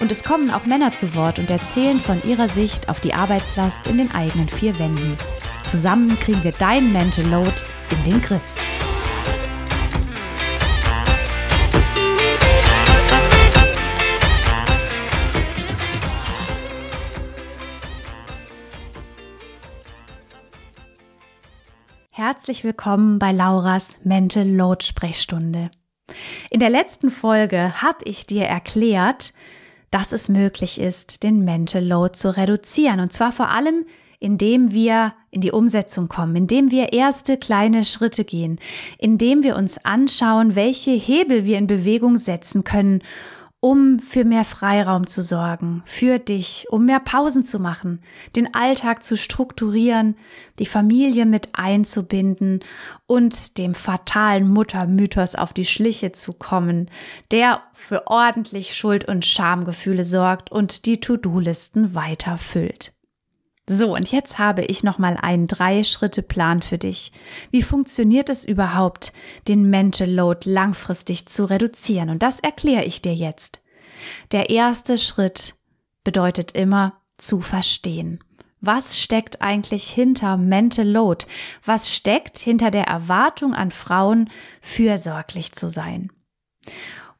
Und es kommen auch Männer zu Wort und erzählen von ihrer Sicht auf die Arbeitslast in den eigenen vier Wänden. Zusammen kriegen wir dein Mental Load in den Griff. Herzlich willkommen bei Lauras Mental Load Sprechstunde. In der letzten Folge habe ich dir erklärt, dass es möglich ist, den Mental Load zu reduzieren. Und zwar vor allem, indem wir in die Umsetzung kommen, indem wir erste kleine Schritte gehen, indem wir uns anschauen, welche Hebel wir in Bewegung setzen können, um für mehr Freiraum zu sorgen, für dich, um mehr Pausen zu machen, den Alltag zu strukturieren, die Familie mit einzubinden und dem fatalen Muttermythos auf die Schliche zu kommen, der für ordentlich Schuld- und Schamgefühle sorgt und die To-Do-Listen weiter füllt. So, und jetzt habe ich nochmal einen Drei-Schritte-Plan für dich. Wie funktioniert es überhaupt, den Mental Load langfristig zu reduzieren? Und das erkläre ich dir jetzt. Der erste Schritt bedeutet immer zu verstehen. Was steckt eigentlich hinter Mental Load? Was steckt hinter der Erwartung an Frauen, fürsorglich zu sein?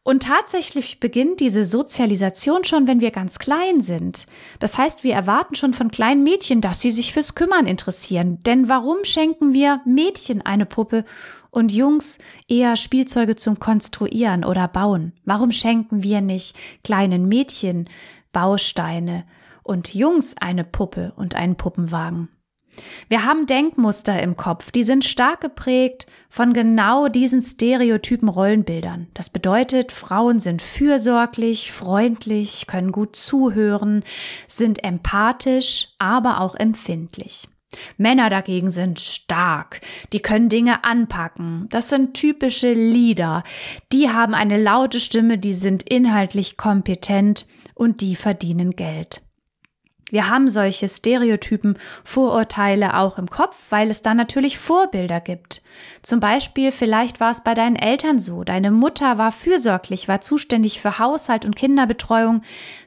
Und tatsächlich beginnt diese Sozialisation schon, wenn wir ganz klein sind. Das heißt, wir erwarten schon von kleinen Mädchen, dass sie sich fürs Kümmern interessieren. Denn warum schenken wir Mädchen eine Puppe und Jungs eher Spielzeuge zum Konstruieren oder Bauen? Warum schenken wir nicht kleinen Mädchen Bausteine und Jungs eine Puppe und einen Puppenwagen? Wir haben Denkmuster im Kopf, die sind stark geprägt von genau diesen stereotypen Rollenbildern. Das bedeutet, Frauen sind fürsorglich, freundlich, können gut zuhören, sind empathisch, aber auch empfindlich. Männer dagegen sind stark, die können Dinge anpacken, das sind typische Leader, die haben eine laute Stimme, die sind inhaltlich kompetent und die verdienen Geld. Wir haben solche Stereotypen, Vorurteile auch im Kopf, weil es da natürlich Vorbilder gibt. Zum Beispiel, vielleicht war es bei deinen Eltern so. Deine Mutter war fürsorglich, war zuständig für Haushalt und Kinderbetreuung.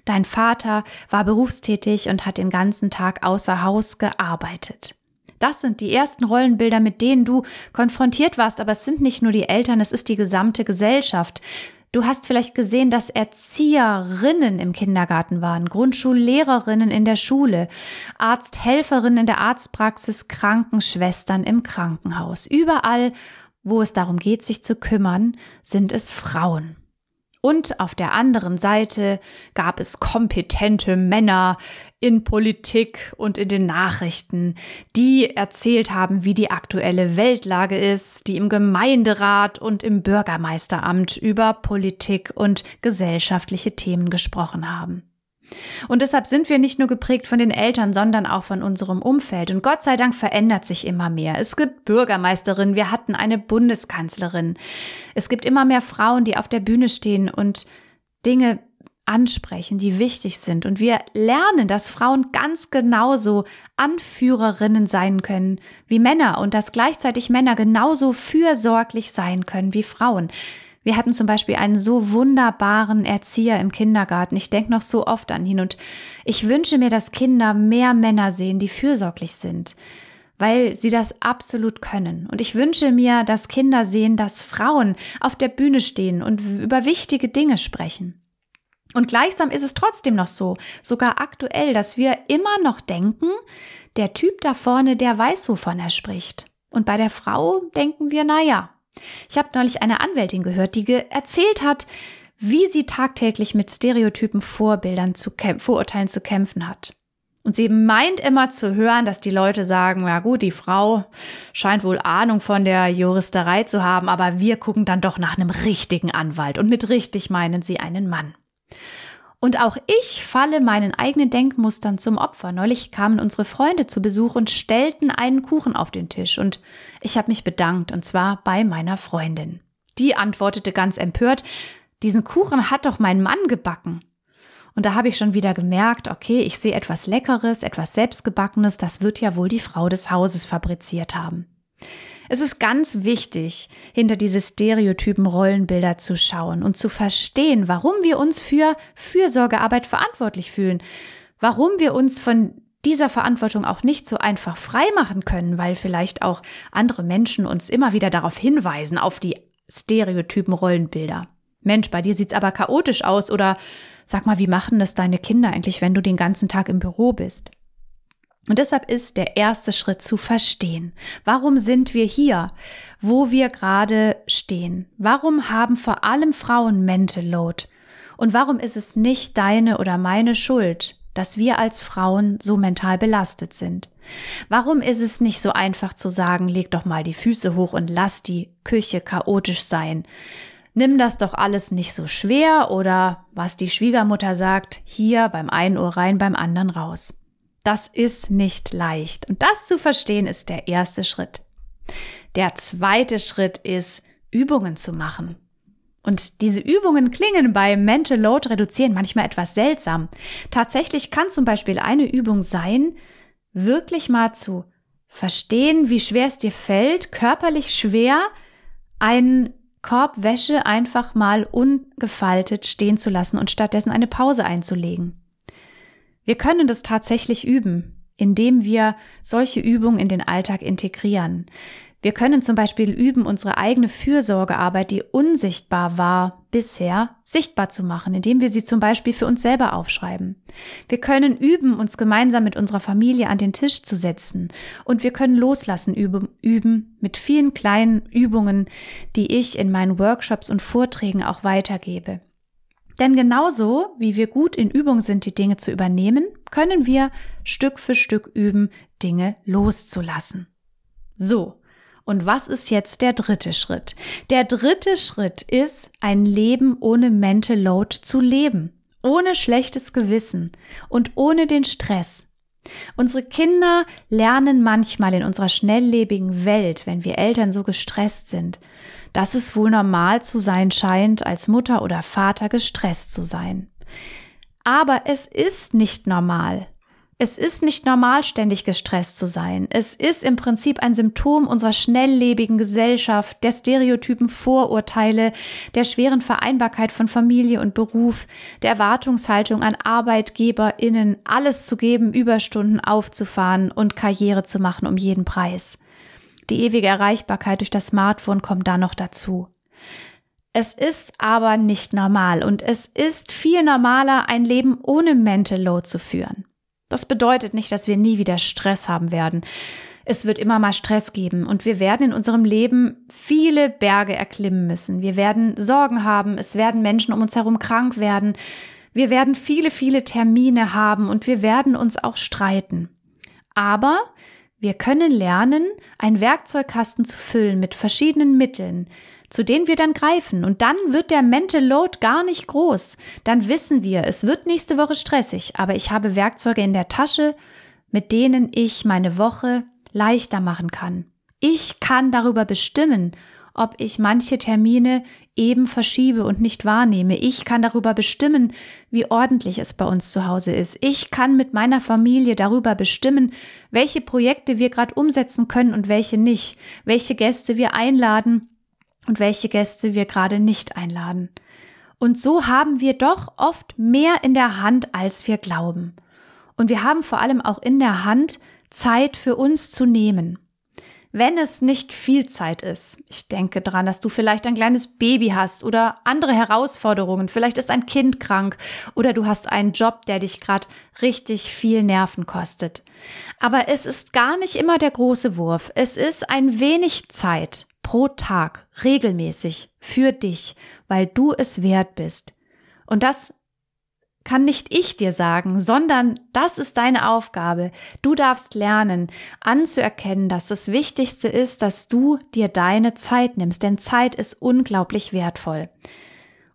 Dein Vater war berufstätig und hat den ganzen Tag außer Haus gearbeitet. Das sind die ersten Rollenbilder, mit denen du konfrontiert warst, aber es sind nicht nur die Eltern, es ist die gesamte Gesellschaft. Du hast vielleicht gesehen, dass Erzieherinnen im Kindergarten waren, Grundschullehrerinnen in der Schule, Arzthelferinnen in der Arztpraxis, Krankenschwestern im Krankenhaus. Überall, wo es darum geht, sich zu kümmern, sind es Frauen. Und auf der anderen Seite gab es kompetente Männer in Politik und in den Nachrichten, die erzählt haben, wie die aktuelle Weltlage ist, die im Gemeinderat und im Bürgermeisteramt über Politik und gesellschaftliche Themen gesprochen haben. Und deshalb sind wir nicht nur geprägt von den Eltern, sondern auch von unserem Umfeld. Und Gott sei Dank verändert sich immer mehr. Es gibt Bürgermeisterinnen, wir hatten eine Bundeskanzlerin. Es gibt immer mehr Frauen, die auf der Bühne stehen und Dinge ansprechen, die wichtig sind. Und wir lernen, dass Frauen ganz genauso Anführerinnen sein können wie Männer und dass gleichzeitig Männer genauso fürsorglich sein können wie Frauen. Wir hatten zum Beispiel einen so wunderbaren Erzieher im Kindergarten. Ich denke noch so oft an ihn und ich wünsche mir, dass Kinder mehr Männer sehen, die fürsorglich sind, weil sie das absolut können. Und ich wünsche mir, dass Kinder sehen, dass Frauen auf der Bühne stehen und über wichtige Dinge sprechen. Und gleichsam ist es trotzdem noch so, sogar aktuell, dass wir immer noch denken, der Typ da vorne, der weiß, wovon er spricht. Und bei der Frau denken wir, na ja, ich habe neulich eine Anwältin gehört, die erzählt hat, wie sie tagtäglich mit Stereotypen Vorbildern zu Vorurteilen zu kämpfen hat. Und sie meint immer zu hören, dass die Leute sagen, ja gut, die Frau scheint wohl Ahnung von der Juristerei zu haben, aber wir gucken dann doch nach einem richtigen Anwalt. Und mit richtig meinen sie einen Mann. Und auch ich falle meinen eigenen Denkmustern zum Opfer. Neulich kamen unsere Freunde zu Besuch und stellten einen Kuchen auf den Tisch und ich habe mich bedankt und zwar bei meiner Freundin. Die antwortete ganz empört, diesen Kuchen hat doch mein Mann gebacken. Und da habe ich schon wieder gemerkt, okay, ich sehe etwas Leckeres, etwas Selbstgebackenes, das wird ja wohl die Frau des Hauses fabriziert haben. Es ist ganz wichtig, hinter diese stereotypen Rollenbilder zu schauen und zu verstehen, warum wir uns für Fürsorgearbeit verantwortlich fühlen, warum wir uns von dieser Verantwortung auch nicht so einfach frei machen können, weil vielleicht auch andere Menschen uns immer wieder darauf hinweisen, auf die stereotypen Rollenbilder. Mensch, bei dir sieht's aber chaotisch aus oder sag mal, wie machen das deine Kinder eigentlich, wenn du den ganzen Tag im Büro bist? Und deshalb ist der erste Schritt zu verstehen. Warum sind wir hier, wo wir gerade stehen? Warum haben vor allem Frauen Mental Load? Und warum ist es nicht deine oder meine Schuld, dass wir als Frauen so mental belastet sind? Warum ist es nicht so einfach zu sagen, leg doch mal die Füße hoch und lass die Küche chaotisch sein? Nimm das doch alles nicht so schwer oder was die Schwiegermutter sagt, hier beim einen Ohr rein, beim anderen raus. Das ist nicht leicht. Und das zu verstehen ist der erste Schritt. Der zweite Schritt ist, Übungen zu machen. Und diese Übungen klingen bei Mental Load reduzieren manchmal etwas seltsam. Tatsächlich kann zum Beispiel eine Übung sein, wirklich mal zu verstehen, wie schwer es dir fällt, körperlich schwer, einen Korb Wäsche einfach mal ungefaltet stehen zu lassen und stattdessen eine Pause einzulegen. Wir können das tatsächlich üben, indem wir solche Übungen in den Alltag integrieren. Wir können zum Beispiel üben, unsere eigene Fürsorgearbeit, die unsichtbar war bisher, sichtbar zu machen, indem wir sie zum Beispiel für uns selber aufschreiben. Wir können üben, uns gemeinsam mit unserer Familie an den Tisch zu setzen. Und wir können loslassen üben, üben mit vielen kleinen Übungen, die ich in meinen Workshops und Vorträgen auch weitergebe. Denn genauso wie wir gut in Übung sind, die Dinge zu übernehmen, können wir Stück für Stück üben, Dinge loszulassen. So. Und was ist jetzt der dritte Schritt? Der dritte Schritt ist, ein Leben ohne Mental Load zu leben. Ohne schlechtes Gewissen und ohne den Stress. Unsere Kinder lernen manchmal in unserer schnelllebigen Welt, wenn wir Eltern so gestresst sind, dass es wohl normal zu sein scheint, als Mutter oder Vater gestresst zu sein. Aber es ist nicht normal. Es ist nicht normal, ständig gestresst zu sein. Es ist im Prinzip ein Symptom unserer schnelllebigen Gesellschaft, der stereotypen Vorurteile, der schweren Vereinbarkeit von Familie und Beruf, der Erwartungshaltung an ArbeitgeberInnen, alles zu geben, Überstunden aufzufahren und Karriere zu machen um jeden Preis. Die ewige Erreichbarkeit durch das Smartphone kommt da noch dazu. Es ist aber nicht normal und es ist viel normaler, ein Leben ohne Mental Load zu führen. Das bedeutet nicht, dass wir nie wieder Stress haben werden. Es wird immer mal Stress geben und wir werden in unserem Leben viele Berge erklimmen müssen. Wir werden Sorgen haben, es werden Menschen um uns herum krank werden. Wir werden viele, viele Termine haben und wir werden uns auch streiten. Aber wir können lernen, einen Werkzeugkasten zu füllen mit verschiedenen Mitteln, zu denen wir dann greifen. Und dann wird der Mental Load gar nicht groß. Dann wissen wir, es wird nächste Woche stressig, aber ich habe Werkzeuge in der Tasche, mit denen ich meine Woche leichter machen kann. Ich kann darüber bestimmen, ob ich manche Termine eben verschiebe und nicht wahrnehme. Ich kann darüber bestimmen, wie ordentlich es bei uns zu Hause ist. Ich kann mit meiner Familie darüber bestimmen, welche Projekte wir gerade umsetzen können und welche nicht, welche Gäste wir einladen und welche Gäste wir gerade nicht einladen. Und so haben wir doch oft mehr in der Hand, als wir glauben. Und wir haben vor allem auch in der Hand, Zeit für uns zu nehmen wenn es nicht viel Zeit ist. Ich denke dran, dass du vielleicht ein kleines Baby hast oder andere Herausforderungen. Vielleicht ist ein Kind krank oder du hast einen Job, der dich gerade richtig viel Nerven kostet. Aber es ist gar nicht immer der große Wurf. Es ist ein wenig Zeit pro Tag regelmäßig für dich, weil du es wert bist. Und das kann nicht ich dir sagen, sondern das ist deine Aufgabe. Du darfst lernen, anzuerkennen, dass das Wichtigste ist, dass du dir deine Zeit nimmst, denn Zeit ist unglaublich wertvoll.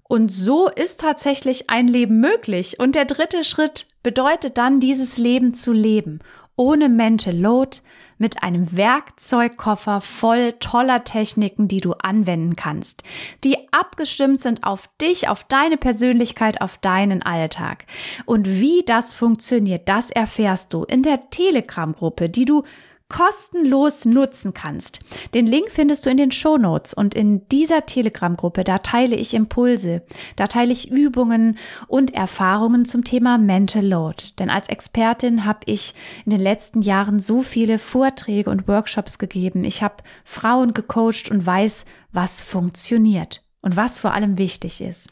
Und so ist tatsächlich ein Leben möglich. Und der dritte Schritt bedeutet dann, dieses Leben zu leben. Ohne Mental Load, mit einem Werkzeugkoffer voll toller Techniken, die du anwenden kannst, die abgestimmt sind auf dich, auf deine Persönlichkeit, auf deinen Alltag. Und wie das funktioniert, das erfährst du in der Telegram-Gruppe, die du kostenlos nutzen kannst. Den Link findest du in den Show Notes und in dieser Telegram-Gruppe, da teile ich Impulse, da teile ich Übungen und Erfahrungen zum Thema Mental Load. Denn als Expertin habe ich in den letzten Jahren so viele Vorträge und Workshops gegeben. Ich habe Frauen gecoacht und weiß, was funktioniert und was vor allem wichtig ist.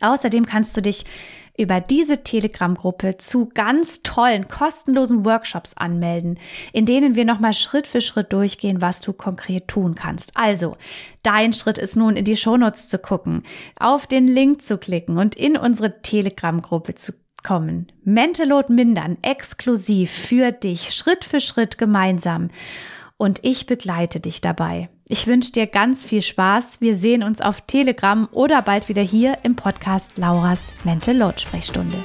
Außerdem kannst du dich über diese Telegram-Gruppe zu ganz tollen, kostenlosen Workshops anmelden, in denen wir nochmal Schritt für Schritt durchgehen, was du konkret tun kannst. Also, dein Schritt ist nun, in die Shownotes zu gucken, auf den Link zu klicken und in unsere Telegram-Gruppe zu kommen. Mental Load mindern, exklusiv für dich, Schritt für Schritt gemeinsam und ich begleite dich dabei. Ich wünsche dir ganz viel Spaß. Wir sehen uns auf Telegram oder bald wieder hier im Podcast Lauras Mental Load Sprechstunde.